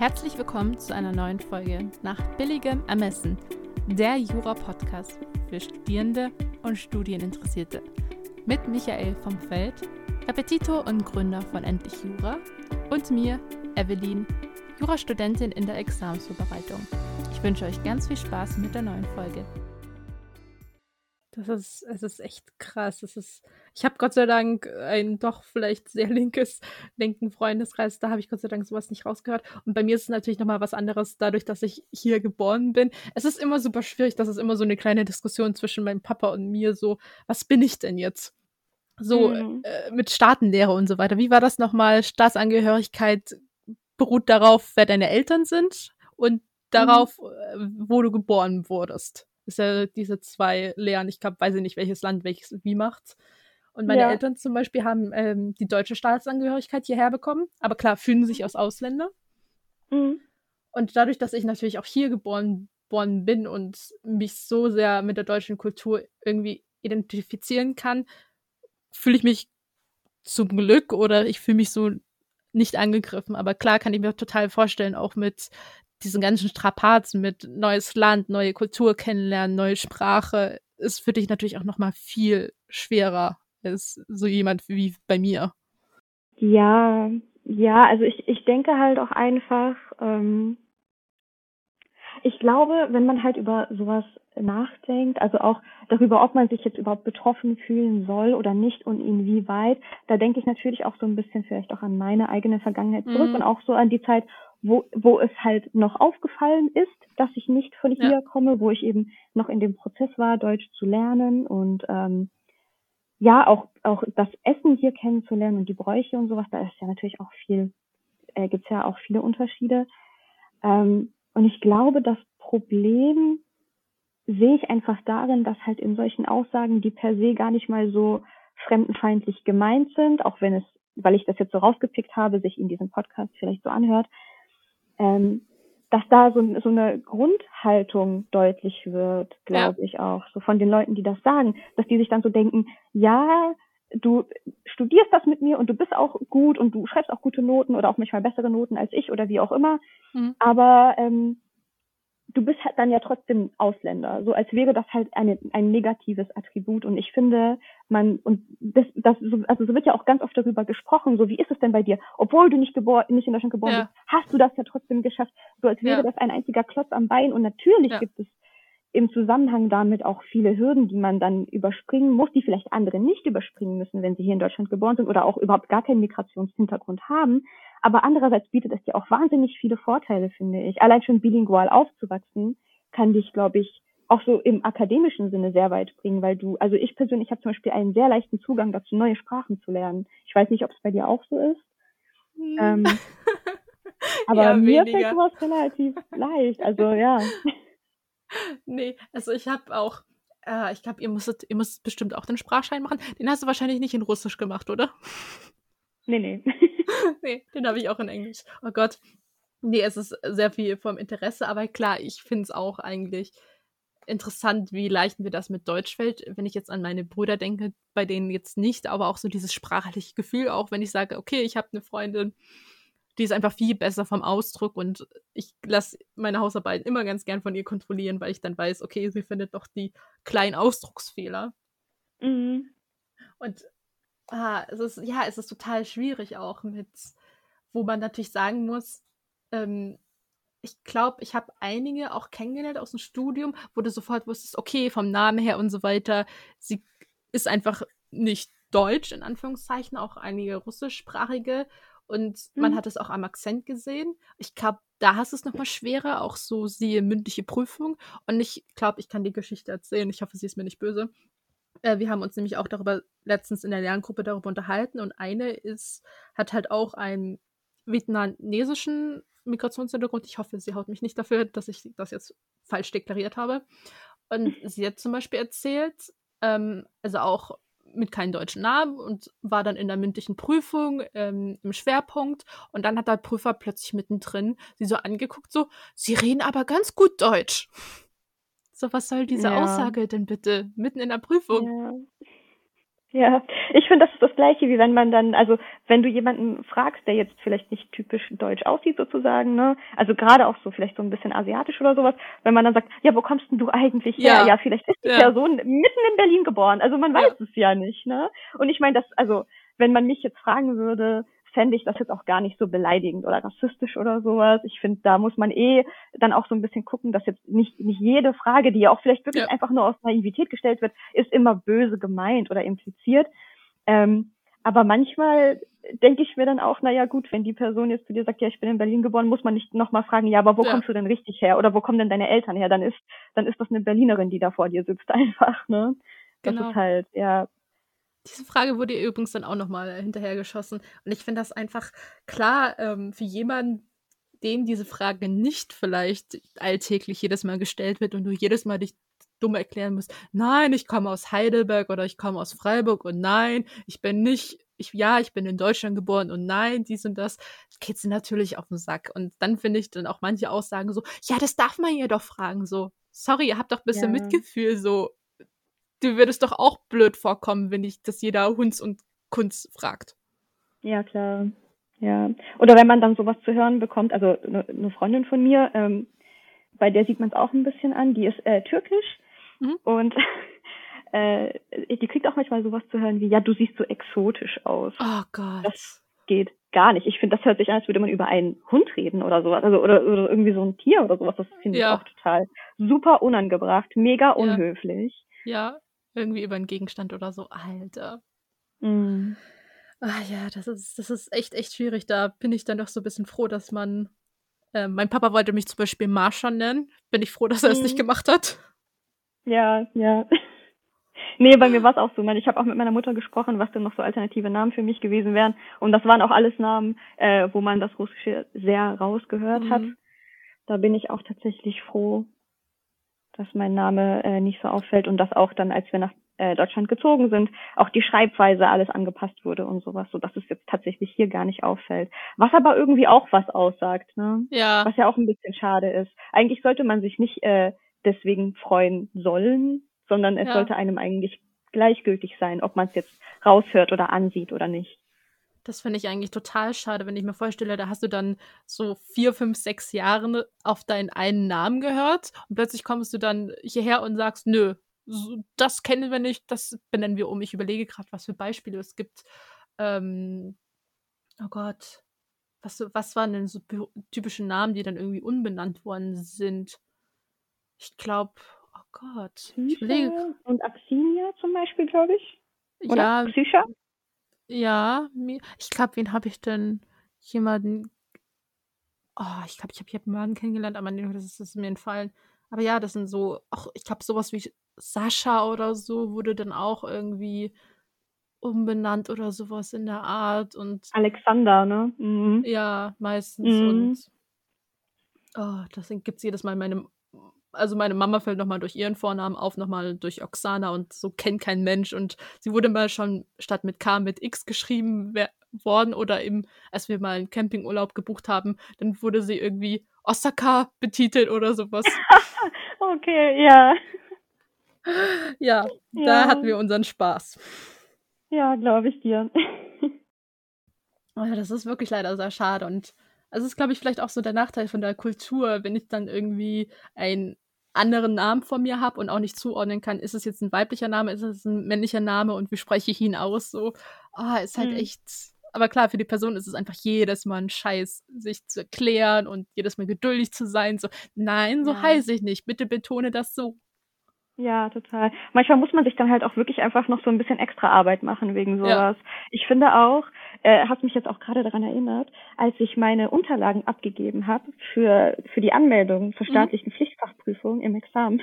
Herzlich willkommen zu einer neuen Folge nach billigem Ermessen, der Jura-Podcast für Studierende und Studieninteressierte. Mit Michael vom Feld, Repetitor und Gründer von Endlich Jura und mir, Evelyn, Jurastudentin in der Examensvorbereitung. Ich wünsche euch ganz viel Spaß mit der neuen Folge. Das ist, es ist echt krass. Es ist, ich habe Gott sei Dank ein doch vielleicht sehr linkes, linken Freundeskreis. Da habe ich Gott sei Dank sowas nicht rausgehört. Und bei mir ist es natürlich nochmal was anderes, dadurch, dass ich hier geboren bin. Es ist immer super schwierig. Das ist immer so eine kleine Diskussion zwischen meinem Papa und mir. So, was bin ich denn jetzt? So, mhm. äh, mit Staatenlehre und so weiter. Wie war das nochmal? Staatsangehörigkeit beruht darauf, wer deine Eltern sind und darauf, mhm. wo du geboren wurdest ist ja diese zwei Lehren. Ich glaube, weiß ich nicht, welches Land welches wie macht. Und meine ja. Eltern zum Beispiel haben ähm, die deutsche Staatsangehörigkeit hierher bekommen, aber klar, fühlen sich als Ausländer. Mhm. Und dadurch, dass ich natürlich auch hier geboren worden bin und mich so sehr mit der deutschen Kultur irgendwie identifizieren kann, fühle ich mich zum Glück oder ich fühle mich so nicht angegriffen. Aber klar kann ich mir total vorstellen, auch mit diesen ganzen Strapazen mit neues Land, neue Kultur kennenlernen, neue Sprache, ist für dich natürlich auch noch mal viel schwerer als so jemand wie bei mir. Ja, ja, also ich, ich denke halt auch einfach, ähm, ich glaube, wenn man halt über sowas nachdenkt, also auch darüber, ob man sich jetzt überhaupt betroffen fühlen soll oder nicht und inwieweit, da denke ich natürlich auch so ein bisschen vielleicht auch an meine eigene Vergangenheit zurück mhm. und auch so an die Zeit, wo, wo es halt noch aufgefallen ist, dass ich nicht von hier ja. komme, wo ich eben noch in dem Prozess war, Deutsch zu lernen und ähm, ja, auch, auch das Essen hier kennenzulernen und die Bräuche und sowas, da ist ja natürlich auch viel, äh, gibt's ja auch viele Unterschiede. Ähm, und ich glaube, das Problem sehe ich einfach darin, dass halt in solchen Aussagen, die per se gar nicht mal so fremdenfeindlich gemeint sind, auch wenn es, weil ich das jetzt so rausgepickt habe, sich in diesem Podcast vielleicht so anhört, ähm, dass da so, so eine Grundhaltung deutlich wird, glaube ja. ich auch, so von den Leuten, die das sagen, dass die sich dann so denken, ja, du studierst das mit mir und du bist auch gut und du schreibst auch gute Noten oder auch manchmal bessere Noten als ich oder wie auch immer, mhm. aber ähm, du bist halt dann ja trotzdem Ausländer, so als wäre das halt eine, ein negatives Attribut. Und ich finde, man, und das, das, also so wird ja auch ganz oft darüber gesprochen, so wie ist es denn bei dir? Obwohl du nicht geboren, nicht in Deutschland geboren ja. bist, hast du das ja trotzdem geschafft, so als wäre ja. das ein einziger Klotz am Bein. Und natürlich ja. gibt es im Zusammenhang damit auch viele Hürden, die man dann überspringen muss, die vielleicht andere nicht überspringen müssen, wenn sie hier in Deutschland geboren sind oder auch überhaupt gar keinen Migrationshintergrund haben. Aber andererseits bietet es dir auch wahnsinnig viele Vorteile, finde ich. Allein schon bilingual aufzuwachsen, kann dich, glaube ich, auch so im akademischen Sinne sehr weit bringen, weil du, also ich persönlich habe zum Beispiel einen sehr leichten Zugang dazu, neue Sprachen zu lernen. Ich weiß nicht, ob es bei dir auch so ist. Hm. Ähm, aber ja, mir weniger. fällt sowas relativ leicht. Also ja. Nee, also ich habe auch, äh, ich glaube, ihr musstet, ihr müsst bestimmt auch den Sprachschein machen. Den hast du wahrscheinlich nicht in Russisch gemacht, oder? Nee, nee. nee, den habe ich auch in Englisch. Oh Gott. Nee, es ist sehr viel vom Interesse, aber klar, ich finde es auch eigentlich interessant, wie leicht mir das mit Deutsch fällt. Wenn ich jetzt an meine Brüder denke, bei denen jetzt nicht, aber auch so dieses sprachliche Gefühl, auch wenn ich sage, okay, ich habe eine Freundin, die ist einfach viel besser vom Ausdruck und ich lasse meine Hausarbeiten immer ganz gern von ihr kontrollieren, weil ich dann weiß, okay, sie findet doch die kleinen Ausdrucksfehler. Mhm. Und ah, es ist, ja, es ist total schwierig auch mit, wo man natürlich sagen muss, ähm, ich glaube, ich habe einige auch kennengelernt aus dem Studium, wo du sofort wusstest, okay, vom Namen her und so weiter, sie ist einfach nicht deutsch, in Anführungszeichen, auch einige russischsprachige und mhm. man hat es auch am Akzent gesehen. Ich glaube, da hast du es nochmal schwerer, auch so siehe mündliche Prüfung. Und ich glaube, ich kann die Geschichte erzählen. Ich hoffe, sie ist mir nicht böse. Äh, wir haben uns nämlich auch darüber letztens in der Lerngruppe darüber unterhalten. Und eine ist, hat halt auch einen vietnamesischen Migrationshintergrund. Ich hoffe, sie haut mich nicht dafür, dass ich das jetzt falsch deklariert habe. Und sie hat zum Beispiel erzählt, ähm, also auch mit keinem deutschen Namen und war dann in der mündlichen Prüfung ähm, im Schwerpunkt. Und dann hat der Prüfer plötzlich mittendrin sie so angeguckt, so, sie reden aber ganz gut Deutsch. So, was soll diese ja. Aussage denn bitte? Mitten in der Prüfung. Ja. Ja, ich finde, das ist das Gleiche, wie wenn man dann, also wenn du jemanden fragst, der jetzt vielleicht nicht typisch deutsch aussieht sozusagen, ne, also gerade auch so vielleicht so ein bisschen asiatisch oder sowas, wenn man dann sagt, ja, wo kommst denn du eigentlich her? Ja. Ja, vielleicht ist die Ja. Person mitten in Berlin geboren, also man Ja. weiß es ja nicht, ne? Und ich meine, das, also wenn man mich jetzt fragen würde, fände ich das jetzt auch gar nicht so beleidigend oder rassistisch oder sowas. Ich finde, da muss man eh dann auch so ein bisschen gucken, dass jetzt nicht, nicht jede Frage, die ja auch vielleicht wirklich Ja. einfach nur aus Naivität gestellt wird, ist immer böse gemeint oder impliziert. Ähm, aber manchmal denke ich mir dann auch, naja gut, wenn die Person jetzt zu dir sagt, ja, ich bin in Berlin geboren, muss man nicht nochmal fragen, ja, aber wo Ja. kommst du denn richtig her? Oder wo kommen denn deine Eltern her? Dann ist, dann ist das eine Berlinerin, die da vor dir sitzt einfach, ne? Das Genau. ist halt, ja, Diese Frage wurde ihr übrigens dann auch nochmal hinterhergeschossen. Und ich finde das einfach klar, ähm, für jemanden, dem diese Frage nicht vielleicht alltäglich jedes Mal gestellt wird und du jedes Mal dich dumm erklären musst, nein, ich komme aus Heidelberg oder ich komme aus Freiburg und nein, ich bin nicht, ich, ja, ich bin in Deutschland geboren und nein, dies und das, geht sie natürlich auf den Sack. Und dann finde ich dann auch manche Aussagen so, ja, das darf man ja doch fragen, so, sorry, ihr habt doch ein bisschen Ja. Mitgefühl, so, du würdest doch auch blöd vorkommen, wenn ich das jeder Hunds und Kunz fragt. Ja, klar. Ja. Oder wenn man dann sowas zu hören bekommt, also eine eine Freundin von mir, ähm, bei der sieht man es auch ein bisschen an, die ist äh, türkisch Mhm. und äh, die kriegt auch manchmal sowas zu hören wie, ja, du siehst so exotisch aus. Oh Gott. Das geht gar nicht. Ich finde, das hört sich an, als würde man über einen Hund reden oder sowas. Also oder, oder irgendwie so ein Tier oder sowas. Das finde ich Ja. auch total super unangebracht, mega unhöflich. ja, irgendwie über einen Gegenstand oder so. Alter. Mm. Ah ja, das ist, das ist echt, echt schwierig. Da bin ich dann doch so ein bisschen froh, dass man. Äh, mein Papa wollte mich zum Beispiel Marsha nennen. Bin ich froh, dass er es Mhm. nicht gemacht hat. Ja, ja. Nee, bei mir war es auch so. Ich habe auch mit meiner Mutter gesprochen, was denn noch so alternative Namen für mich gewesen wären. Und das waren auch alles Namen, äh, wo man das Russische sehr rausgehört hat. Mhm. Da bin ich auch tatsächlich froh, dass mein Name äh, nicht so auffällt und dass auch dann, als wir nach äh, Deutschland gezogen sind, auch die Schreibweise alles angepasst wurde und sowas, so dass es jetzt tatsächlich hier gar nicht auffällt. Was aber irgendwie auch was aussagt, ne? Ja, Was ja auch ein bisschen schade ist. Eigentlich sollte man sich nicht äh, deswegen freuen sollen, sondern es Ja. sollte einem eigentlich gleichgültig sein, ob man es jetzt raushört oder ansieht oder nicht. Das finde ich eigentlich total schade, wenn ich mir vorstelle, da hast du dann so vier, fünf, sechs Jahre auf deinen einen Namen gehört und plötzlich kommst du dann hierher und sagst, nö, das kennen wir nicht, das benennen wir um. Ich überlege gerade, was für Beispiele es gibt. Ähm, oh Gott, was, was waren denn so typische Namen, die dann irgendwie unbenannt worden sind? Ich glaube, oh Gott, ich überlege. Psyche und Axinia zum Beispiel, glaube ich. Oder? Ja, Psyche? Ja, mir, ich glaube, wen habe ich denn? Jemanden. Oh, ich glaube, ich habe jemanden kennengelernt, aber nee, das ist, das ist mir entfallen. Aber ja, das sind so, auch ich glaube, sowas wie Sascha oder so wurde dann auch irgendwie umbenannt oder sowas in der Art und Alexander, ne? Mhm. ja, meistens Mhm. und oh, das gibt es jedes Mal meine, also meine Mama fällt nochmal durch ihren Vornamen auf, nochmal durch Oksana und so kennt kein Mensch und sie wurde mal schon statt mit K mit X geschrieben worden oder eben, als wir mal einen Campingurlaub gebucht haben, dann wurde sie irgendwie Osaka betitelt oder sowas. Okay, ja. ja, da Ja. hatten wir unseren Spaß. Ja, glaube ich dir. Oh ja, das ist wirklich leider sehr schade. Und es ist, glaube ich, vielleicht auch so der Nachteil von der Kultur, wenn ich dann irgendwie einen anderen Namen vor mir habe und auch nicht zuordnen kann, ist es jetzt ein weiblicher Name, ist es ein männlicher Name und wie spreche ich ihn aus? So, ah, ist halt Mhm. echt. Aber klar, für die Person ist es einfach jedes Mal ein Scheiß, sich zu erklären und jedes Mal geduldig zu sein. So, nein, so Ja. heiße ich nicht. Bitte betone das so. Ja, total. Manchmal muss man sich dann halt auch wirklich einfach noch so ein bisschen extra Arbeit machen wegen Ja. sowas. Ich finde auch, äh, hast mich jetzt auch gerade daran erinnert, als ich meine Unterlagen abgegeben habe für, für die Anmeldung zur Mhm. staatlichen Pflichtfachprüfung im Examen.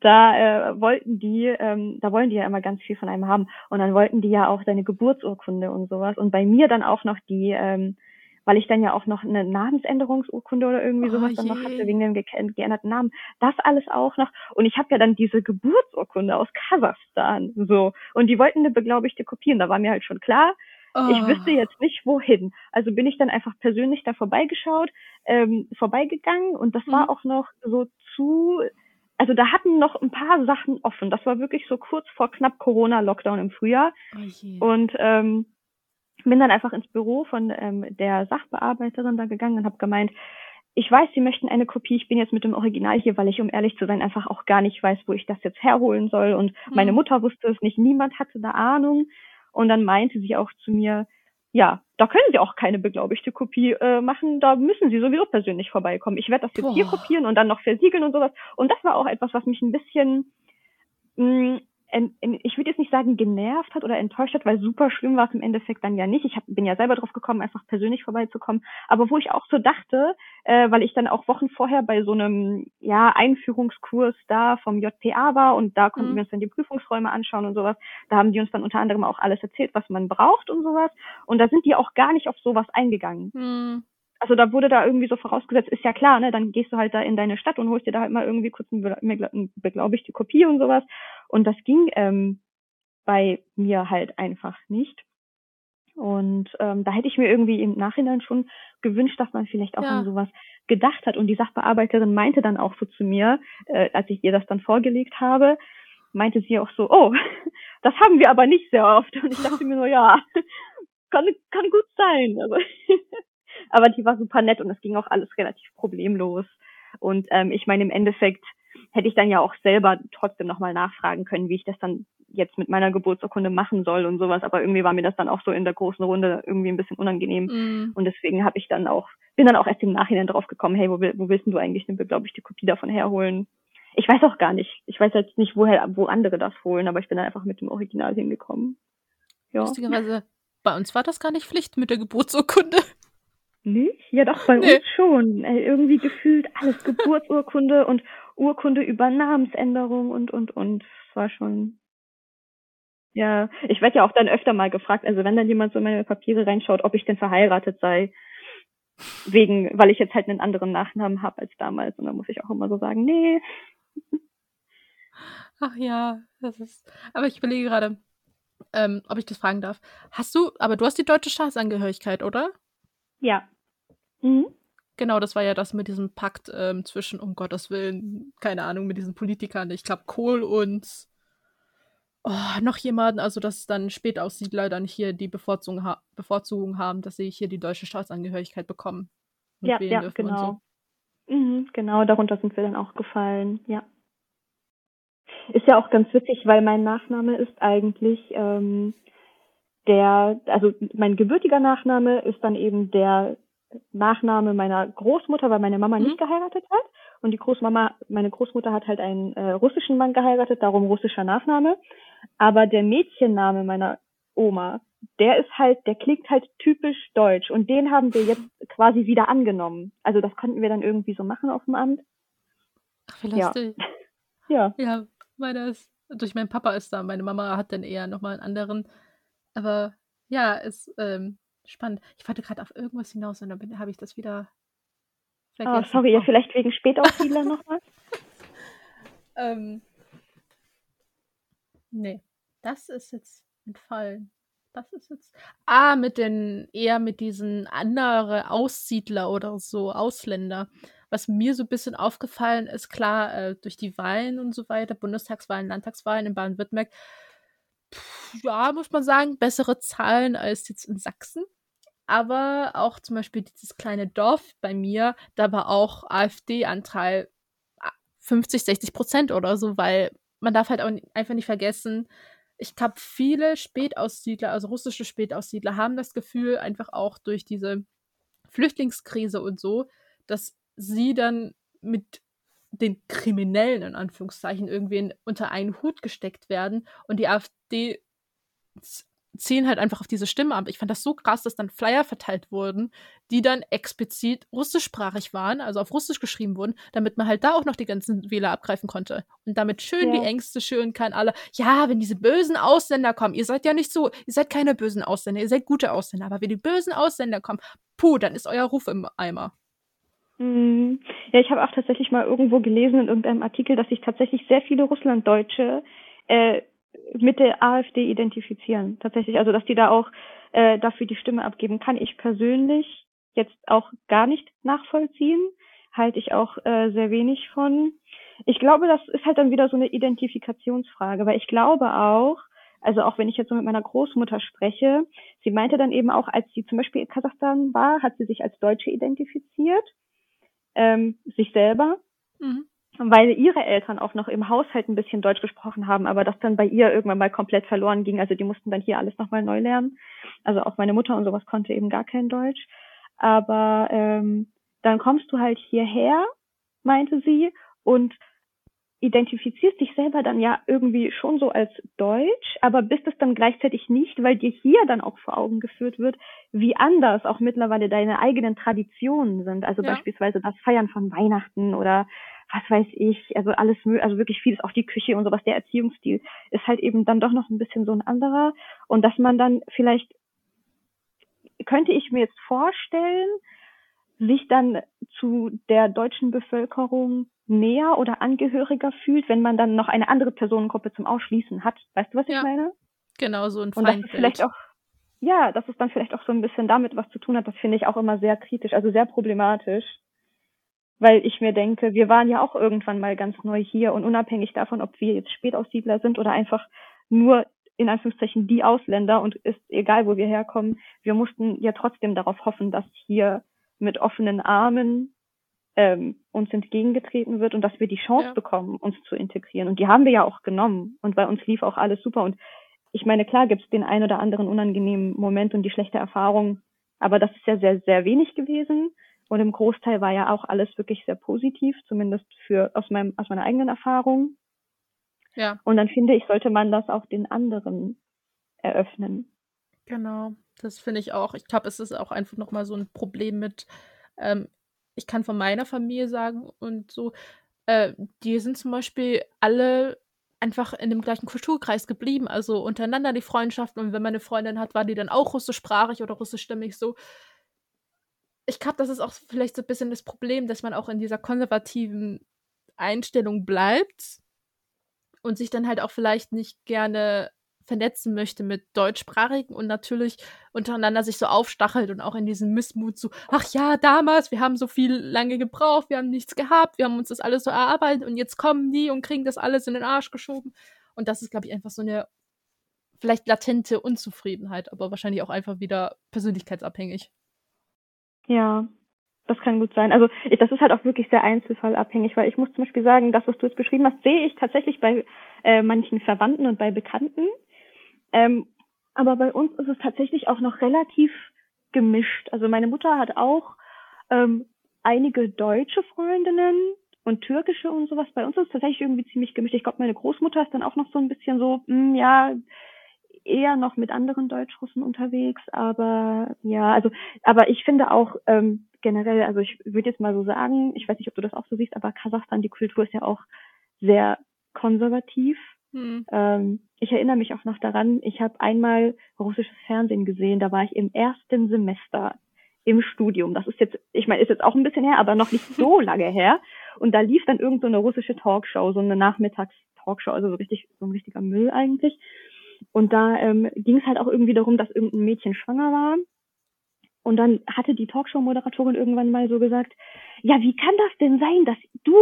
Da äh, wollten die, ähm, da wollen die ja immer ganz viel von einem haben. Und dann wollten die ja auch deine Geburtsurkunde und sowas. Und bei mir dann auch noch die, ähm, weil ich dann ja auch noch eine Namensänderungsurkunde oder irgendwie Oh sowas dann noch hatte, wegen dem ge geänderten Namen. Das alles auch noch. Und ich habe ja dann diese Geburtsurkunde aus Kasachstan. So. Und die wollten eine beglaubigte kopieren. Da war mir halt schon klar, ich Oh. wüsste jetzt nicht, wohin. Also bin ich dann einfach persönlich da vorbeigeschaut, ähm, vorbeigegangen und das war Mhm. auch noch so zu, also da hatten noch ein paar Sachen offen. Das war wirklich so kurz vor knapp Corona-Lockdown im Frühjahr. Oh und ähm, bin dann einfach ins Büro von ähm, der Sachbearbeiterin da gegangen und habe gemeint, ich weiß, Sie möchten eine Kopie, ich bin jetzt mit dem Original hier, weil ich, um ehrlich zu sein, einfach auch gar nicht weiß, wo ich das jetzt herholen soll. Und mhm. meine Mutter wusste es nicht, niemand hatte da Ahnung. Und dann meinte sie auch zu mir, ja, da können Sie auch keine beglaubigte Kopie äh, machen, da müssen Sie sowieso persönlich vorbeikommen. Ich werde das jetzt Boah. hier kopieren und dann noch versiegeln und sowas. Und das war auch etwas, was mich ein bisschen mh, mm, ich würde jetzt nicht sagen genervt hat oder enttäuscht hat, weil super schlimm war es im Endeffekt dann ja nicht. Ich hab, bin ja selber drauf gekommen, einfach persönlich vorbeizukommen. Aber wo ich auch so dachte, äh, weil ich dann auch Wochen vorher bei so einem ja Einführungskurs da vom JPA war und da konnten mhm. wir uns dann die Prüfungsräume anschauen und sowas. Da haben die uns dann unter anderem auch alles erzählt, was man braucht und sowas. Und da sind die auch gar nicht auf sowas eingegangen. Mhm also da wurde da irgendwie so vorausgesetzt, ist ja klar, ne, dann gehst du halt da in deine Stadt und holst dir da halt mal irgendwie kurz eine, beglaubigte Kopie und sowas. Und das ging ähm, bei mir halt einfach nicht. Und ähm, da hätte ich mir irgendwie im Nachhinein schon gewünscht, dass man vielleicht auch ja. an sowas gedacht hat. Und die Sachbearbeiterin meinte dann auch so zu mir, äh, als ich ihr das dann vorgelegt habe, meinte sie auch so, oh, das haben wir aber nicht sehr oft. Und ich dachte mir nur, ja, kann, kann gut sein. Also aber die war super nett und es ging auch alles relativ problemlos. Und ähm, ich meine, im Endeffekt hätte ich dann ja auch selber trotzdem nochmal nachfragen können, wie ich das dann jetzt mit meiner Geburtsurkunde machen soll und sowas. Aber irgendwie war mir das dann auch so in der großen Runde irgendwie ein bisschen unangenehm. Mm. Und deswegen habe ich dann auch, bin dann auch erst im Nachhinein drauf gekommen, hey, wo, wo willst du eigentlich eine beglaubigte Kopie davon herholen? Ich weiß auch gar nicht. Ich weiß jetzt nicht, woher, wo andere das holen, aber ich bin dann einfach mit dem Original hingekommen. Ja. Lustigerweise, bei uns war das gar nicht Pflicht mit der Geburtsurkunde. Nicht? Ja, doch, bei nee. uns schon. Irgendwie gefühlt alles Geburtsurkunde und Urkunde über Namensänderung und, und, und. Das war schon. Ja, ich werde ja auch dann öfter mal gefragt, also wenn dann jemand so in meine Papiere reinschaut, ob ich denn verheiratet sei. Wegen, weil ich jetzt halt einen anderen Nachnamen habe als damals. Und dann muss ich auch immer so sagen, nee. Ach ja, das ist. Aber ich überlege gerade, ähm, ob ich das fragen darf. Hast du, aber du hast die deutsche Staatsangehörigkeit, oder? Ja. Mhm. Genau, das war ja das mit diesem Pakt ähm, zwischen, um Gottes Willen, keine Ahnung, mit diesen Politikern. Ich glaube, Kohl und oh, noch jemanden, also dass dann Spätaussiedler dann hier die Bevorzugung, ha Bevorzugung haben, dass sie hier die deutsche Staatsangehörigkeit bekommen. Ja, ja, genau. So. Mhm, genau, darunter sind wir dann auch gefallen, ja. Ist ja auch ganz witzig, weil mein Nachname ist eigentlich ähm, der, also mein gebürtiger Nachname ist dann eben der Nachname meiner Großmutter, weil meine Mama mhm. nicht geheiratet hat. Und die Großmama, meine Großmutter hat halt einen äh, russischen Mann geheiratet, darum russischer Nachname. Aber der Mädchenname meiner Oma, der ist halt, der klingt halt typisch deutsch. Und den haben wir jetzt quasi wieder angenommen. Also das konnten wir dann irgendwie so machen auf dem Amt. Ach, wie lustig. Ja. ja. Ja, meine ist, durch meinen Papa ist da. Meine Mama hat dann eher nochmal einen anderen aber ja, ist ähm, spannend. Ich wollte gerade auf irgendwas hinaus und dann habe ich das wieder oh, vergessen. Oh, sorry, ja, vielleicht wegen Spätaussiedler noch was? ähm, nee, das ist jetzt entfallen. Das ist jetzt. Ah, mit den, eher mit diesen anderen Aussiedler oder so, Ausländer. Was mir so ein bisschen aufgefallen ist, klar, äh, durch die Wahlen und so weiter, Bundestagswahlen, Landtagswahlen in Baden-Württemberg, ja, muss man sagen, bessere Zahlen als jetzt in Sachsen. Aber auch zum Beispiel dieses kleine Dorf bei mir, da war auch AfD-Anteil 50, 60 Prozent oder so, weil man darf halt auch einfach nicht vergessen, ich glaube, viele Spätaussiedler, also russische Spätaussiedler, haben das Gefühl, einfach auch durch diese Flüchtlingskrise und so, dass sie dann mit den Kriminellen in Anführungszeichen irgendwie unter einen Hut gesteckt werden und die AfD zielen halt einfach auf diese Stimme ab. Ich fand das so krass, dass dann Flyer verteilt wurden, die dann explizit russischsprachig waren, also auf Russisch geschrieben wurden, damit man halt da auch noch die ganzen Wähler abgreifen konnte. Und damit schön ja. die Ängste schön kann alle, ja, wenn diese bösen Ausländer kommen, ihr seid ja nicht so, ihr seid keine bösen Ausländer, ihr seid gute Ausländer, aber wenn die bösen Ausländer kommen, puh, dann ist euer Ruf im Eimer. Mhm. Ja, ich habe auch tatsächlich mal irgendwo gelesen in irgendeinem Artikel, dass sich tatsächlich sehr viele Russlanddeutsche äh, mit der AfD identifizieren. Tatsächlich, also dass die da auch äh, dafür die Stimme abgeben, kann ich persönlich jetzt auch gar nicht nachvollziehen. Halte ich auch äh, sehr wenig von. ich glaube, das ist halt dann wieder so eine Identifikationsfrage, weil ich glaube auch, also auch wenn ich jetzt so mit meiner Großmutter spreche, sie meinte dann eben auch, als sie zum Beispiel in Kasachstan war, hat sie sich als Deutsche identifiziert, ähm, sich selber, mhm. weil ihre Eltern auch noch im Haushalt ein bisschen Deutsch gesprochen haben, aber das dann bei ihr irgendwann mal komplett verloren ging. Also die mussten dann hier alles nochmal neu lernen. Also auch meine Mutter und sowas konnte eben gar kein Deutsch. Aber ähm, dann kommst du halt hierher, meinte sie, und identifizierst dich selber dann ja irgendwie schon so als Deutsch, aber bist es dann gleichzeitig nicht, weil dir hier dann auch vor Augen geführt wird, wie anders auch mittlerweile deine eigenen Traditionen sind. Also ja. beispielsweise das Feiern von Weihnachten oder was weiß ich, also alles, also wirklich vieles, auch die Küche und sowas, der Erziehungsstil ist halt eben dann doch noch ein bisschen so ein anderer und dass man dann vielleicht, könnte ich mir jetzt vorstellen, sich dann zu der deutschen Bevölkerung näher oder angehöriger fühlt, wenn man dann noch eine andere Personengruppe zum Ausschließen hat. Weißt du, was ich ja, meine? Genau, so ein Und das ist vielleicht auch, ja, dass es dann vielleicht auch so ein bisschen damit was zu tun hat, das finde ich auch immer sehr kritisch, also sehr problematisch. Weil ich mir denke, wir waren ja auch irgendwann mal ganz neu hier und unabhängig davon, ob wir jetzt Spätaussiedler sind oder einfach nur in Anführungszeichen die Ausländer und ist egal, wo wir herkommen, wir mussten ja trotzdem darauf hoffen, dass hier mit offenen Armen ähm, uns entgegengetreten wird und dass wir die Chance ja. bekommen, uns zu integrieren. Und die haben wir ja auch genommen. Und bei uns lief auch alles super. Und ich meine, klar gibt es den ein oder anderen unangenehmen Moment und die schlechte Erfahrung, aber das ist ja sehr, sehr wenig gewesen. Und im Großteil war ja auch alles wirklich sehr positiv, zumindest für aus meinem, aus meiner eigenen Erfahrung. Ja. Und dann finde ich, sollte man das auch den anderen eröffnen. Genau, das finde ich auch. Ich glaube, es ist auch einfach nochmal so ein Problem mit, ähm, ich kann von meiner Familie sagen und so, äh, die sind zum Beispiel alle einfach in dem gleichen Kulturkreis geblieben, also untereinander die Freundschaften und wenn meine Freundin hat, war die dann auch russischsprachig oder russischstimmig so. Ich glaube, das ist auch vielleicht so ein bisschen das Problem, dass man auch in dieser konservativen Einstellung bleibt und sich dann halt auch vielleicht nicht gerne vernetzen möchte mit Deutschsprachigen und natürlich untereinander sich so aufstachelt und auch in diesen Missmut so, ach ja, damals, wir haben so viel lange gebraucht, wir haben nichts gehabt, wir haben uns das alles so erarbeitet und jetzt kommen die und kriegen das alles in den Arsch geschoben. Und das ist, glaube ich, einfach so eine vielleicht latente Unzufriedenheit, aber wahrscheinlich auch einfach wieder persönlichkeitsabhängig. Ja, das kann gut sein. Also ich, das ist halt auch wirklich sehr einzelfallabhängig, weil ich muss zum Beispiel sagen, das, was du jetzt beschrieben hast, sehe ich tatsächlich bei äh, manchen Verwandten und bei Bekannten. Ähm, aber bei uns ist es tatsächlich auch noch relativ gemischt. Also meine Mutter hat auch ähm, einige deutsche Freundinnen und türkische und sowas. Bei uns ist es tatsächlich irgendwie ziemlich gemischt. Ich glaube, meine Großmutter ist dann auch noch so ein bisschen so, mh, hm, ja, eher noch mit anderen Deutschrussen unterwegs. Aber ja, also, aber ich finde auch ähm, generell, also ich würde jetzt mal so sagen, ich weiß nicht, ob du das auch so siehst, aber Kasachstan, die Kultur ist ja auch sehr konservativ. Hm. Ähm, ich erinnere mich auch noch daran, ich habe einmal russisches Fernsehen gesehen, da war ich im ersten Semester im Studium. Das ist jetzt, ich meine, ist jetzt auch ein bisschen her, aber noch nicht so lange her. Und da lief dann irgend so eine russische Talkshow, so eine Nachmittags-Talkshow, also so richtig, so ein richtiger Müll eigentlich. Und da ähm, ging es halt auch irgendwie darum, dass irgendein Mädchen schwanger war und dann hatte die Talkshow-Moderatorin irgendwann mal so gesagt, ja, wie kann das denn sein, dass du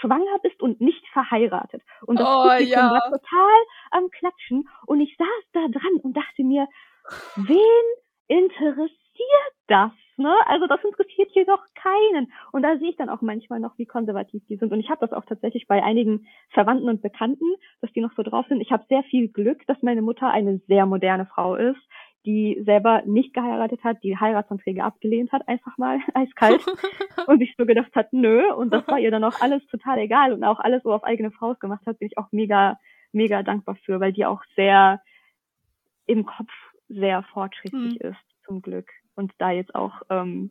schwanger bist und nicht verheiratet? Und das oh, Publikum ja. war total am Klatschen und ich saß da dran und dachte mir, wen interessiert das? Ne? Also das interessiert hier doch keinen. Und da sehe ich dann auch manchmal noch, wie konservativ die sind. Und ich habe das auch tatsächlich bei einigen Verwandten und Bekannten, dass die noch so drauf sind. Ich habe sehr viel Glück, dass meine Mutter eine sehr moderne Frau ist die selber nicht geheiratet hat, die Heiratsanträge abgelehnt hat, einfach mal eiskalt und sich so gedacht hat, nö, und das war ihr dann auch alles total egal und auch alles so auf eigene Faust gemacht hat, bin ich auch mega, mega dankbar für, weil die auch sehr im Kopf sehr fortschrittlich hm. ist, zum Glück. Und da jetzt auch, ähm,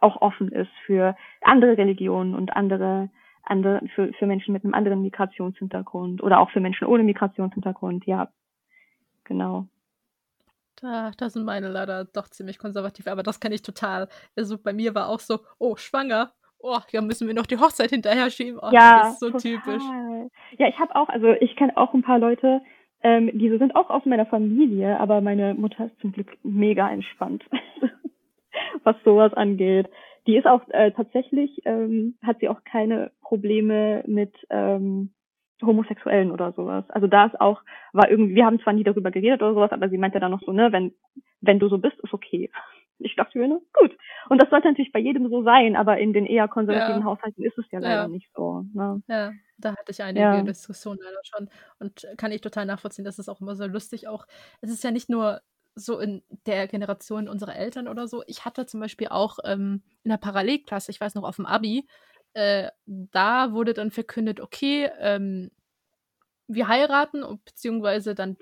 auch offen ist für andere Religionen und andere, andere, für, für Menschen mit einem anderen Migrationshintergrund oder auch für Menschen ohne Migrationshintergrund, ja. Genau. Da, da sind meine leider doch ziemlich konservativ, aber das kenne ich total. Also bei mir war auch so, oh, schwanger. Oh, ja, müssen wir noch die Hochzeit hinterher schieben. Oh, ja, das ist so total. typisch. Ja, ich habe auch, also ich kenne auch ein paar Leute, ähm, die sind auch aus meiner Familie, aber meine Mutter ist zum Glück mega entspannt, was sowas angeht. die ist auch äh, tatsächlich, ähm, hat sie auch keine Probleme mit ähm, Homosexuellen oder sowas. Also da ist auch, war irgendwie, wir haben zwar nie darüber geredet oder sowas, aber sie meinte dann noch so, ne, wenn, wenn du so bist, ist okay. Ich dachte mir, ne, gut. Und das sollte natürlich bei jedem so sein, aber in den eher konservativen ja. Haushalten ist es ja leider ja. nicht so. Ne? Ja, da hatte ich einige ja. Diskussionen leider schon und kann ich total nachvollziehen, das ist auch immer so lustig. Auch, es ist ja nicht nur so in der Generation unserer Eltern oder so. Ich hatte zum Beispiel auch ähm, in der Parallelklasse, ich weiß noch, auf dem Abi, äh, da wurde dann verkündet, okay, ähm, wir heiraten, beziehungsweise dann,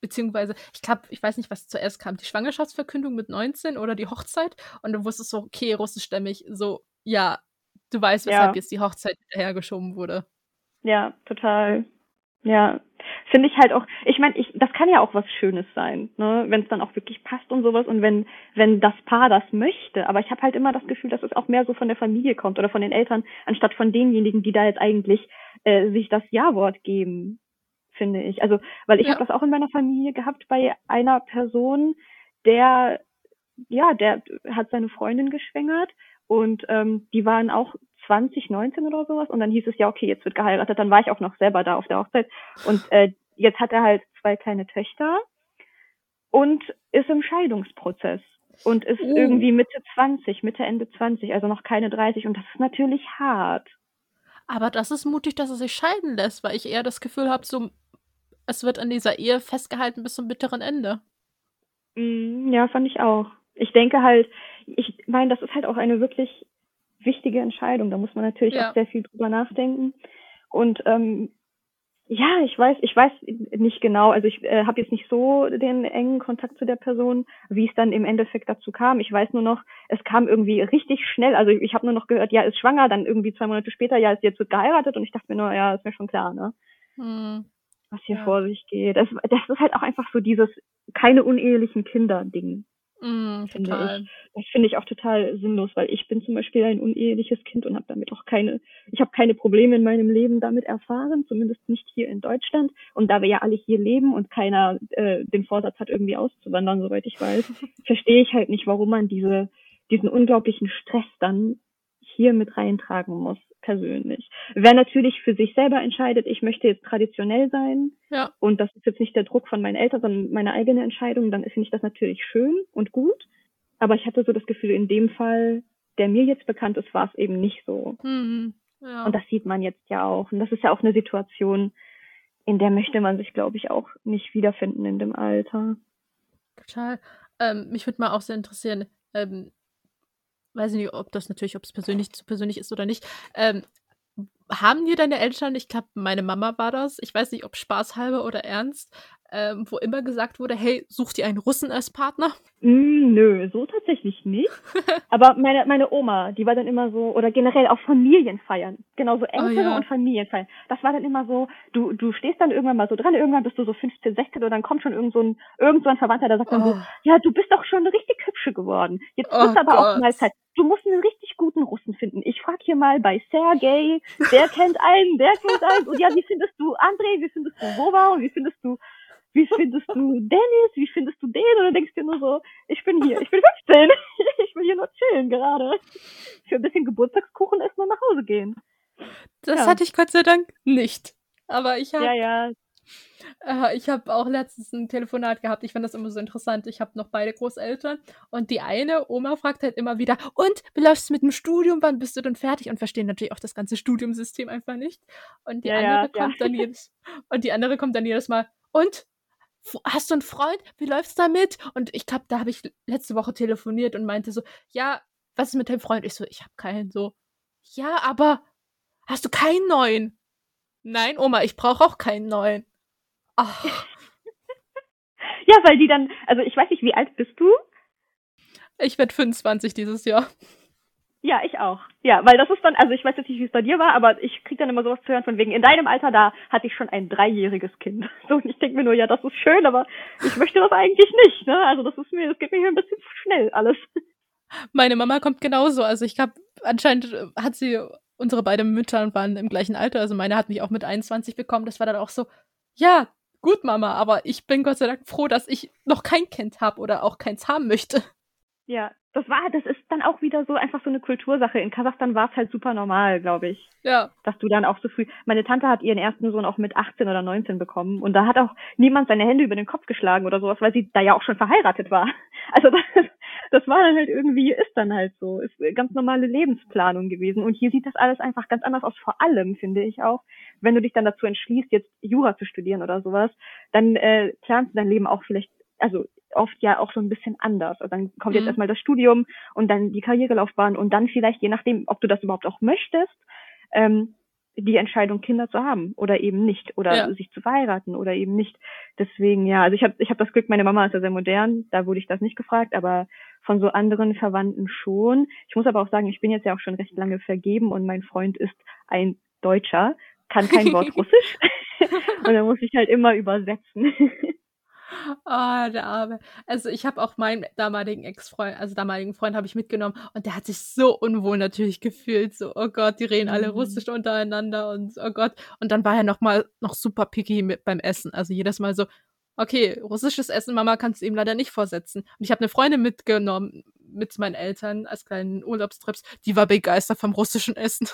beziehungsweise, ich glaube, ich weiß nicht, was zuerst kam, die Schwangerschaftsverkündung mit 19 oder die Hochzeit. Und dann wusstest du so, okay, russischstämmig, so, ja, du weißt, weshalb ja. jetzt die Hochzeit hinterhergeschoben wurde. Ja, total. Ja, finde ich halt auch, ich meine, ich, das kann ja auch was Schönes sein, ne, wenn es dann auch wirklich passt und sowas und wenn, wenn das Paar das möchte. Aber ich habe halt immer das Gefühl, dass es auch mehr so von der Familie kommt oder von den Eltern, anstatt von denjenigen, die da jetzt eigentlich äh, sich das Ja-Wort geben, finde ich. Also, weil ich ja. habe das auch in meiner Familie gehabt bei einer Person, der, ja, der hat seine Freundin geschwängert und ähm, die waren auch 2019 oder sowas und dann hieß es ja, okay, jetzt wird geheiratet. Dann war ich auch noch selber da auf der Hochzeit und äh, jetzt hat er halt zwei kleine Töchter und ist im Scheidungsprozess und ist uh. irgendwie Mitte 20, Mitte Ende 20, also noch keine 30 und das ist natürlich hart. Aber das ist mutig, dass er sich scheiden lässt, weil ich eher das Gefühl habe, so es wird an dieser Ehe festgehalten bis zum bitteren Ende. Mm, ja, fand ich auch. Ich denke halt, ich meine, das ist halt auch eine wirklich wichtige Entscheidung. Da muss man natürlich ja. auch sehr viel drüber nachdenken. Und ähm, ja, ich weiß, ich weiß nicht genau. Also ich äh, habe jetzt nicht so den engen Kontakt zu der Person, wie es dann im Endeffekt dazu kam. Ich weiß nur noch, es kam irgendwie richtig schnell. Also ich, ich habe nur noch gehört, ja, ist schwanger, dann irgendwie zwei Monate später, ja, ist jetzt wird geheiratet und ich dachte mir nur, ja, ist mir schon klar, ne? Hm. Was hier ja. vor sich geht. Das, das ist halt auch einfach so dieses keine unehelichen Kinder-Ding. Mm, finde ich. Das finde ich auch total sinnlos, weil ich bin zum Beispiel ein uneheliches Kind und habe damit auch keine, ich habe keine Probleme in meinem Leben damit erfahren, zumindest nicht hier in Deutschland. Und da wir ja alle hier leben und keiner äh, den Vorsatz hat, irgendwie auszuwandern, soweit ich weiß, verstehe ich halt nicht, warum man diese, diesen unglaublichen Stress dann hier mit reintragen muss persönlich. Wer natürlich für sich selber entscheidet, ich möchte jetzt traditionell sein ja. und das ist jetzt nicht der Druck von meinen Eltern, sondern meine eigene Entscheidung, dann finde ich das natürlich schön und gut. Aber ich hatte so das Gefühl, in dem Fall, der mir jetzt bekannt ist, war es eben nicht so. Mhm. Ja. Und das sieht man jetzt ja auch. Und das ist ja auch eine Situation, in der möchte man sich, glaube ich, auch nicht wiederfinden in dem Alter. Total. Ähm, mich würde mal auch sehr interessieren, ähm, weiß nicht, ob das natürlich, ob es persönlich zu persönlich ist oder nicht. Ähm, haben dir deine Eltern, ich glaube, meine Mama war das, ich weiß nicht, ob spaßhalber oder ernst, ähm, wo immer gesagt wurde, hey, such dir einen Russen als Partner? Mm, nö, so tatsächlich nicht. Aber meine, meine Oma, die war dann immer so, oder generell auch Familienfeiern, genauso Enkel oh, ja. und Familienfeiern. Das war dann immer so, du, du stehst dann irgendwann mal so dran, irgendwann bist du so 15, 16 und dann kommt schon irgend so ein, irgend so ein Verwandter, der sagt dann so, oh. ja, du bist doch schon richtig hübsche geworden. Jetzt oh, ist aber Gott. auch mal Zeit. Du musst einen richtig guten Russen finden. Ich frag hier mal bei Sergei, der kennt einen, der kennt einen. Und ja, wie findest du André, wie findest du Wova, wie findest du wie findest du Dennis, wie findest du den? Und dann denkst du dir nur so, ich bin hier, ich bin 15, ich will hier nur chillen gerade. Für ein bisschen Geburtstagskuchen erstmal nach Hause gehen. Das ja. hatte ich Gott sei Dank nicht. Aber ich habe ja, ja. Äh, ich habe auch letztens ein Telefonat gehabt. Ich fand das immer so interessant. Ich habe noch beide Großeltern und die eine Oma fragt halt immer wieder: Und wie läufst du mit dem Studium? Wann bist du denn fertig? Und verstehen natürlich auch das ganze Studiumsystem einfach nicht. Und die ja, andere kommt dann jedes und die andere kommt dann jedes Mal: Und hast du einen Freund? Wie läuft's damit? Und ich glaube, da habe ich letzte Woche telefoniert und meinte so, ja, was ist mit deinem Freund? Ich so, ich habe keinen. So, ja, aber hast du keinen neuen? Nein, Oma, ich brauche auch keinen neuen. Ach. ja, weil die dann, also ich weiß nicht, wie alt bist du? Ich werde 25 dieses Jahr. Ja, ich auch. Ja, weil das ist dann, also ich weiß jetzt nicht, wie es bei dir war, aber ich krieg dann immer sowas zu hören von wegen, in deinem Alter, da hatte ich schon ein dreijähriges Kind. So, und ich denke mir nur, ja, das ist schön, aber ich möchte das eigentlich nicht, ne? Also das ist mir, das geht mir hier ein bisschen zu schnell alles. Meine Mama kommt genauso. Also ich glaube, anscheinend hat sie, unsere beiden Mütter waren im gleichen Alter. Also meine hat mich auch mit 21 bekommen. Das war dann auch so, ja, gut, Mama, aber ich bin Gott sei Dank froh, dass ich noch kein Kind habe oder auch keins haben möchte. Ja, das war, das ist dann auch wieder so einfach so eine Kultursache. In Kasachstan war es halt super normal, glaube ich. Ja. Dass du dann auch so früh. Meine Tante hat ihren ersten Sohn auch mit 18 oder 19 bekommen und da hat auch niemand seine Hände über den Kopf geschlagen oder sowas, weil sie da ja auch schon verheiratet war. Also das, das war dann halt irgendwie, ist dann halt so. Ist ganz normale Lebensplanung gewesen. Und hier sieht das alles einfach ganz anders aus. Vor allem, finde ich auch, wenn du dich dann dazu entschließt, jetzt Jura zu studieren oder sowas, dann äh, planst du dein Leben auch vielleicht, also oft ja auch so ein bisschen anders. Also dann kommt jetzt Mhm. erstmal das Studium und dann die Karrierelaufbahn und dann vielleicht, je nachdem, ob du das überhaupt auch möchtest, ähm, die Entscheidung, Kinder zu haben oder eben nicht oder Ja. sich zu verheiraten oder eben nicht. Deswegen, ja, also ich habe ich hab das Glück, meine Mama ist ja sehr modern, da wurde ich das nicht gefragt, aber von so anderen Verwandten schon. Ich muss aber auch sagen, ich bin jetzt ja auch schon recht lange vergeben und mein Freund ist ein Deutscher, kann kein Wort Russisch und dann muss ich halt immer übersetzen. Ah, der Arme. Also ich habe auch meinen damaligen Ex-Freund, also damaligen Freund habe ich mitgenommen und der hat sich so unwohl natürlich gefühlt. So, oh Gott, die reden alle Mhm. Russisch untereinander und oh Gott. Und dann war er noch mal noch super picky mit beim Essen. Also jedes Mal so, okay, russisches Essen, Mama, kannst du ihm leider nicht vorsetzen. Und ich habe eine Freundin mitgenommen mit meinen Eltern als kleinen Urlaubstrips. Die war begeistert vom russischen Essen.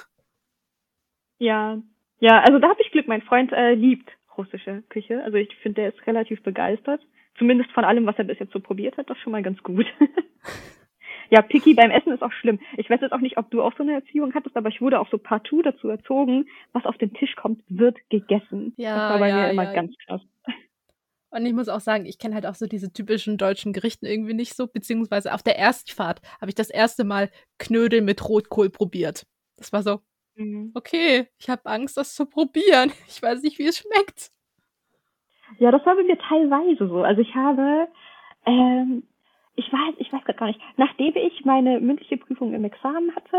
Ja, ja, also da habe ich Glück. Mein Freund äh, liebt russische Küche. Also ich finde, der ist relativ begeistert. Zumindest von allem, was er bis jetzt so probiert hat, das schon mal ganz gut. ja, picky beim Essen ist auch schlimm. Ich weiß jetzt auch nicht, ob du auch so eine Erziehung hattest, aber ich wurde auch so partout dazu erzogen, was auf den Tisch kommt, wird gegessen. Ja, das war bei ja, mir immer ja. ganz krass. Und ich muss auch sagen, ich kenne halt auch so diese typischen deutschen Gerichten irgendwie nicht so, beziehungsweise auf der Erstfahrt habe ich das erste Mal Knödel mit Rotkohl probiert. Das war so, Mhm. okay, ich habe Angst, das zu probieren. Ich weiß nicht, wie es schmeckt. Ja, das war bei mir teilweise so. Also ich habe, ähm, ich weiß, ich weiß gerade gar nicht. Nachdem ich meine mündliche Prüfung im Examen hatte,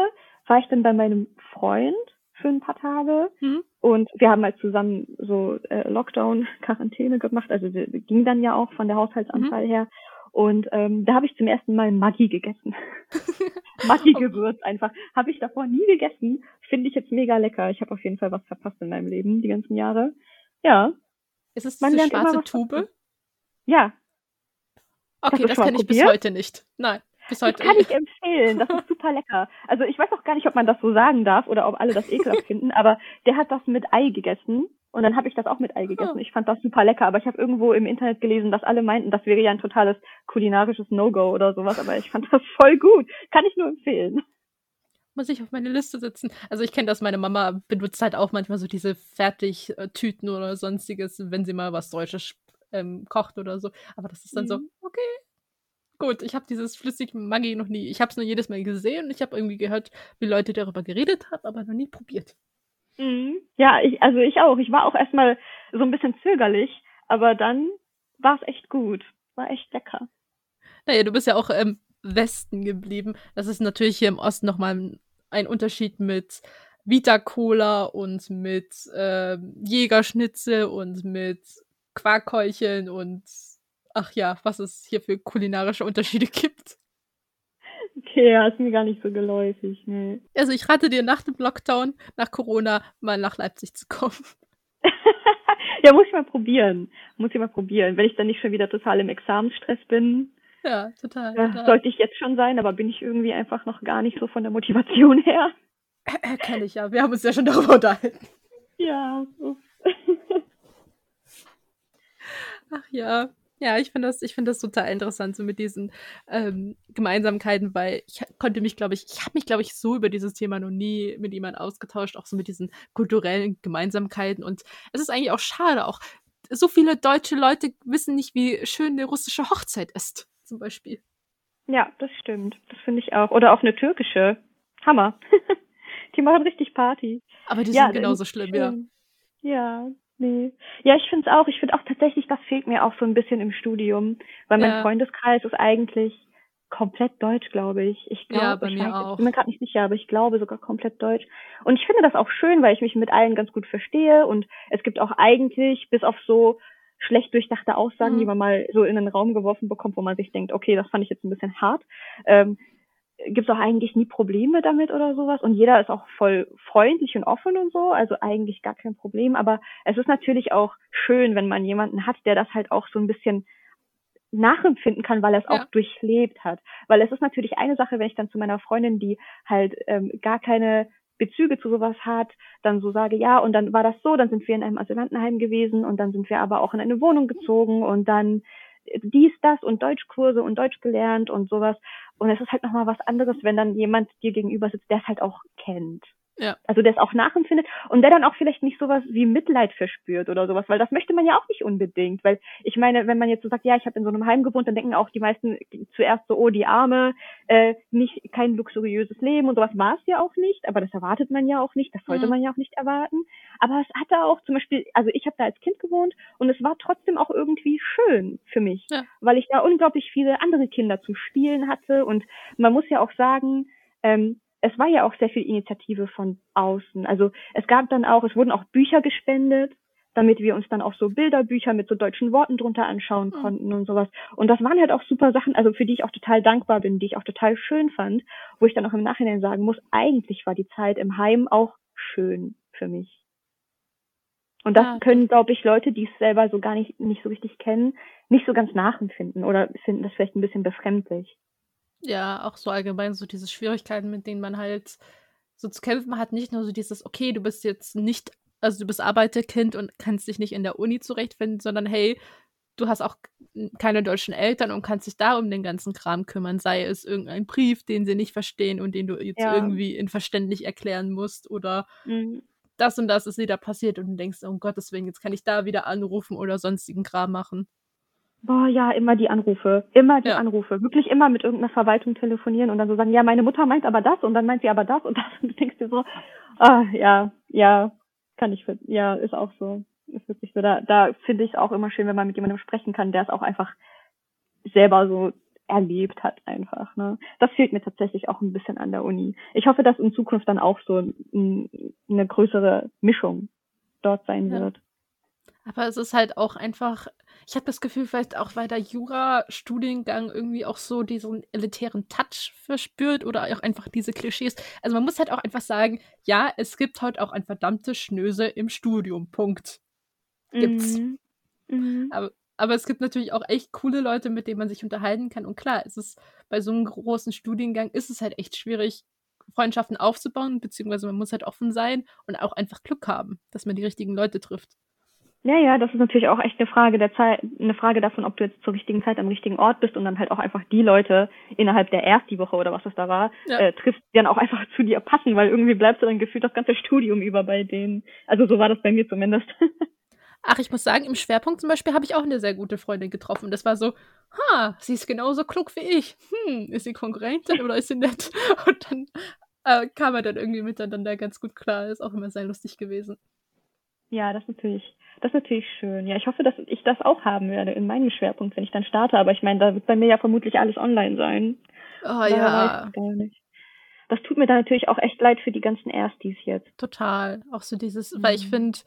war ich dann bei meinem Freund für ein paar Tage Hm? und wir haben halt zusammen so äh, Lockdown, Quarantäne gemacht. Also wir, wir ging dann ja auch von der Haushaltsanzahl her. Und ähm, da habe ich zum ersten Mal Maggi gegessen. Maggi-Gewürz einfach. Habe ich davor nie gegessen. Finde ich jetzt mega lecker. Ich habe auf jeden Fall was verpasst in meinem Leben die ganzen Jahre. Ja, Ist es Man diese schwarze Tube? ja, Okay, das mal kenne ich bis probiert? heute nicht. Nein, bis Das heute. kann ich empfehlen. Das ist super lecker. Also ich weiß auch gar nicht, ob man das so sagen darf oder ob alle das ekelhaft finden, aber der hat das mit Ei gegessen und dann habe ich das auch mit Ei gegessen. Oh. Ich fand das super lecker, aber ich habe irgendwo im Internet gelesen, dass alle meinten, das wäre ja ein totales kulinarisches No-Go oder sowas, aber ich fand das voll gut. Kann ich nur empfehlen. Muss ich auf meine Liste setzen. Also ich kenne das, meine Mama benutzt halt auch manchmal so diese Fertigtüten oder sonstiges, wenn sie mal was Deutsches ähm, kocht oder so. Aber das ist dann so, Mhm. okay. Gut, ich habe dieses flüssige Maggi noch nie. Ich habe es nur jedes Mal gesehen und ich habe irgendwie gehört, wie Leute darüber geredet haben, aber noch nie probiert. Mhm. Ja, ich, also ich auch. Ich war auch erstmal so ein bisschen zögerlich, aber dann war es echt gut. War echt lecker. Naja, du bist ja auch im Westen geblieben. Das ist natürlich hier im Osten nochmal ein, Unterschied mit Vita Cola und mit ähm, Jägerschnitzel und mit Quarkhäulchen und ach ja, was es hier für kulinarische Unterschiede gibt. Okay, ja, ist mir gar nicht so geläufig. Nee. Also ich rate dir nach dem Lockdown, nach Corona, mal nach Leipzig zu kommen. ja, muss ich mal probieren. Muss ich mal probieren. Wenn ich dann nicht schon wieder total im Examensstress bin, Ja, total. ja, total. sollte ich jetzt schon sein, aber bin ich irgendwie einfach noch gar nicht so von der Motivation her. Äh, Kenn ich ja. Wir haben uns ja schon darüber unterhalten. Ja. Ach ja. Ja, ich finde das, ich finde das total interessant, so mit diesen ähm, Gemeinsamkeiten, weil ich konnte mich, glaube ich, ich habe mich, glaube ich, so über dieses Thema noch nie mit jemandem ausgetauscht, auch so mit diesen kulturellen Gemeinsamkeiten. Und es ist eigentlich auch schade, auch so viele deutsche Leute wissen nicht, wie schön eine russische Hochzeit ist, zum Beispiel. ja, das stimmt. Das finde ich auch. Oder auch eine türkische. Hammer. Die machen richtig Party. Aber die Ja, sind genauso ist schlimm, ja. Ja, nee. Ja, ich finde es auch. Ich finde auch tatsächlich, das fehlt mir auch so ein bisschen im Studium, weil mein Ja. Freundeskreis ist eigentlich komplett deutsch, glaube ich. Ich glaube, Ja, bei ich, mir weiß- auch. ich bin mir gerade nicht sicher, aber ich glaube sogar komplett deutsch. Und ich finde das auch schön, weil ich mich mit allen ganz gut verstehe und es gibt auch eigentlich, bis auf so schlecht durchdachte Aussagen, Mhm. die man mal so in den Raum geworfen bekommt, wo man sich denkt, okay, das fand ich jetzt ein bisschen hart, ähm, gibt es auch eigentlich nie Probleme damit oder sowas. Und jeder ist auch voll freundlich und offen und so, also eigentlich gar kein Problem. Aber es ist natürlich auch schön, wenn man jemanden hat, der das halt auch so ein bisschen nachempfinden kann, weil er es Ja. auch durchlebt hat. Weil es ist natürlich eine Sache, wenn ich dann zu meiner Freundin, die halt ähm, gar keine Bezüge zu sowas hat, dann so sage, ja, und dann war das so, dann sind wir in einem Asylantenheim gewesen und dann sind wir aber auch in eine Wohnung gezogen und dann dies, das und Deutschkurse und Deutsch gelernt und sowas. Und es ist halt nochmal was anderes, wenn dann jemand dir gegenüber sitzt, der es halt auch kennt. Ja. Also der es auch nachempfindet und der dann auch vielleicht nicht sowas wie Mitleid verspürt oder sowas, weil das möchte man ja auch nicht unbedingt. Weil ich meine, wenn man jetzt so sagt, ja, ich habe in so einem Heim gewohnt, dann denken auch die meisten zuerst so, oh, die Arme, äh, nicht kein luxuriöses Leben und sowas war es ja auch nicht, aber das erwartet man ja auch nicht, das sollte Mhm. man ja auch nicht erwarten. Aber es hatte auch zum Beispiel, also ich habe da als Kind gewohnt und es war trotzdem auch irgendwie schön für mich, Ja. weil ich da unglaublich viele andere Kinder zu spielen hatte und man muss ja auch sagen, ähm, es war ja auch sehr viel Initiative von außen. Also es gab dann auch, es wurden auch Bücher gespendet, damit wir uns dann auch so Bilderbücher mit so deutschen Worten drunter anschauen Mhm. konnten und sowas. Und das waren halt auch super Sachen, also für die ich auch total dankbar bin, die ich auch total schön fand, wo ich dann auch im Nachhinein sagen muss, eigentlich war die Zeit im Heim auch schön für mich. Und das Ja. können, glaube ich, Leute, die es selber so gar nicht, nicht so richtig kennen, nicht so ganz nachempfinden oder finden das vielleicht ein bisschen befremdlich. Ja, auch so allgemein so diese Schwierigkeiten, mit denen man halt so zu kämpfen hat. Nicht nur so dieses, okay, du bist jetzt nicht, also du bist Arbeiterkind und kannst dich nicht in der Uni zurechtfinden, sondern hey, du hast auch keine deutschen Eltern und kannst dich da um den ganzen Kram kümmern. Sei es irgendein Brief, den sie nicht verstehen und den du jetzt Ja. irgendwie in verständlich erklären musst oder Mhm. das und das ist wieder passiert und du denkst, um Gottes Willen, jetzt kann ich da wieder anrufen oder sonstigen Kram machen. Boah, ja, immer die Anrufe. Immer die Ja. Anrufe. Wirklich immer mit irgendeiner Verwaltung telefonieren und dann so sagen, ja, meine Mutter meint aber das und dann meint sie aber das und das und du denkst dir so, ah, ja, ja, kann ich, ja, ist auch so. Ist wirklich so. Da, da finde ich es auch immer schön, wenn man mit jemandem sprechen kann, der es auch einfach selber so erlebt hat einfach, ne. Das fehlt mir tatsächlich auch ein bisschen an der Uni. Ich hoffe, dass in Zukunft dann auch so ein, eine größere Mischung dort sein Ja. wird. Aber es ist halt auch einfach, ich habe das Gefühl, vielleicht auch, weil der Jura-Studiengang irgendwie auch so diesen elitären Touch verspürt oder auch einfach diese Klischees. Also man muss halt auch einfach sagen, ja, es gibt halt auch ein verdammte Schnöse im Studium. Punkt. Gibt's. Mhm. Mhm. Aber es gibt natürlich auch echt coole Leute, mit denen man sich unterhalten kann. Und klar, es ist bei so einem großen Studiengang ist es halt echt schwierig, Freundschaften aufzubauen, beziehungsweise man muss halt offen sein und auch einfach Glück haben, dass man die richtigen Leute trifft. Ja, ja, das ist natürlich auch echt eine Frage der Zeit, eine Frage davon, ob du jetzt zur richtigen Zeit am richtigen Ort bist und dann halt auch einfach die Leute innerhalb der Ersti-Woche oder was das da war, Ja. äh, triffst, die dann auch einfach zu dir passen, weil irgendwie bleibst du dann gefühlt das ganze Studium über bei denen. Also so war das bei mir zumindest. Ach, ich muss sagen, im Schwerpunkt zum Beispiel habe ich auch eine sehr gute Freundin getroffen. Das war so, ha, sie ist genauso klug wie ich. Hm, ist sie Konkurrentin oder ist sie nett? Und dann äh, kam er dann irgendwie miteinander ganz gut klar. Ist auch immer sehr lustig gewesen. ja, das natürlich, das ist natürlich schön. Ja, ich hoffe, dass ich das auch haben werde in meinem Schwerpunkt, wenn ich dann starte. Aber ich meine, da wird bei mir ja vermutlich alles online sein. Oh Daher ja, gar nicht. Das tut mir dann natürlich auch echt leid für die ganzen Erstis jetzt. total. Auch so dieses, weil ich Mhm. finde,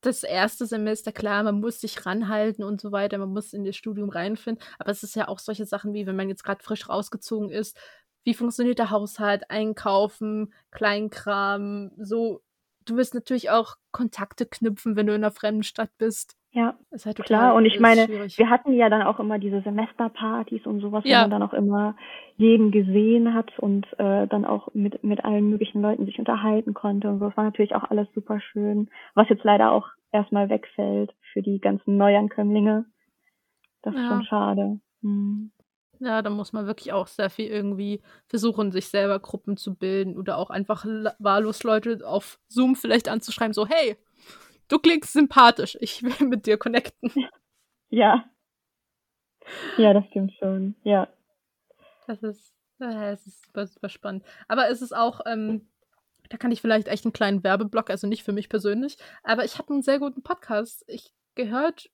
das erste Semester, klar, man muss sich ranhalten und so weiter, man muss in das Studium reinfinden, aber es ist ja auch solche Sachen wie, wenn man jetzt gerade frisch rausgezogen ist, wie funktioniert der Haushalt, Einkaufen, Kleinkram, so. Du wirst natürlich auch Kontakte knüpfen, wenn du in einer fremden Stadt bist. Ja, Ist halt Klar, und ich meine, schwierig. wir hatten ja dann auch immer diese Semesterpartys und sowas, Ja. wo man dann auch immer jeden gesehen hat und äh, dann auch mit, mit allen möglichen Leuten sich unterhalten konnte und so. Das war natürlich auch alles super schön, was jetzt leider auch erstmal wegfällt für die ganzen Neuankömmlinge. Das ist Ja. schon schade. Hm. Ja, da muss man wirklich auch sehr viel irgendwie versuchen, sich selber Gruppen zu bilden oder auch einfach wahllos Leute auf Zoom vielleicht anzuschreiben, so, hey, du klingst sympathisch, ich will mit dir connecten. Ja. Ja, das stimmt schon. Ja. Das ist, äh, es ist super, super spannend. Aber es ist auch, ähm, da kann ich vielleicht echt einen kleinen Werbeblock, also nicht für mich persönlich, aber ich habe einen sehr guten Podcast. Ich gehört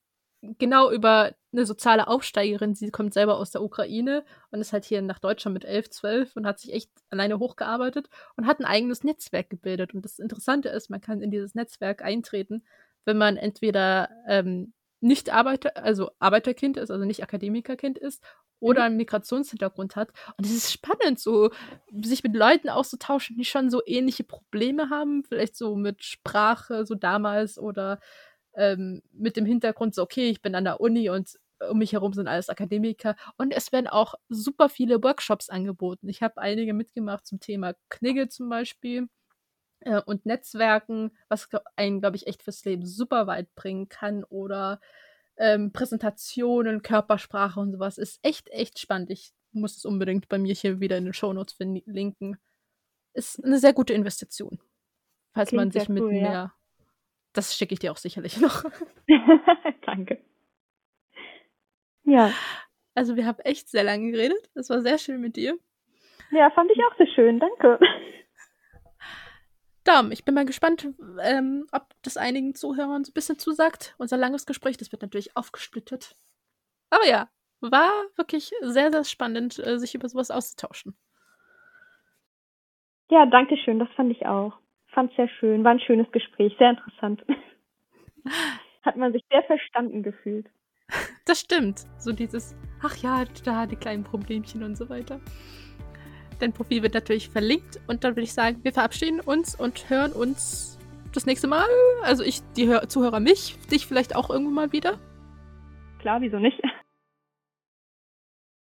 genau über eine soziale Aufsteigerin. Sie kommt selber aus der Ukraine und ist halt hier nach Deutschland mit 11, 12 und hat sich echt alleine hochgearbeitet und hat ein eigenes Netzwerk gebildet. Und das Interessante ist, man kann in dieses Netzwerk eintreten, wenn man entweder ähm, nicht Arbeiter, also Arbeiterkind ist, also nicht Akademikerkind ist, oder einen Migrationshintergrund hat. Und es ist spannend, so sich mit Leuten auszutauschen, die schon so ähnliche Probleme haben, vielleicht so mit Sprache, so damals, oder ähm, mit dem Hintergrund, so, okay, ich bin an der Uni und um mich herum sind alles Akademiker und es werden auch super viele Workshops angeboten. Ich habe einige mitgemacht zum Thema Knigge zum Beispiel äh, und Netzwerken, was einen, glaube ich, echt fürs Leben super weit bringen kann oder ähm, Präsentationen, Körpersprache und sowas. Ist echt, echt spannend. Ich muss es unbedingt bei mir hier wieder in den Shownotes verlinken. Ist eine sehr gute Investition. Falls Klingt man sich mit cool, mehr. Ja. Das schicke ich dir auch sicherlich noch. Danke. Ja. Also wir haben echt sehr lange geredet. Es war sehr schön mit dir. Ja, fand ich auch sehr schön. Danke. Dom, ich bin mal gespannt, ähm, ob das einigen Zuhörern so ein bisschen zusagt. Unser langes Gespräch, das wird natürlich aufgesplittet. Aber ja, war wirklich sehr, sehr spannend, äh, sich über sowas auszutauschen. Ja, danke schön, das fand ich auch. Fand sehr schön, war ein schönes Gespräch, sehr interessant. Hat man sich sehr verstanden gefühlt. Das stimmt. So dieses, ach ja, da die kleinen Problemchen und so weiter. Dein Profil wird natürlich verlinkt und dann würde ich sagen, wir verabschieden uns und hören uns das nächste Mal. Also ich, die Hör Zuhörer mich, dich vielleicht auch irgendwann mal wieder. Klar, wieso nicht?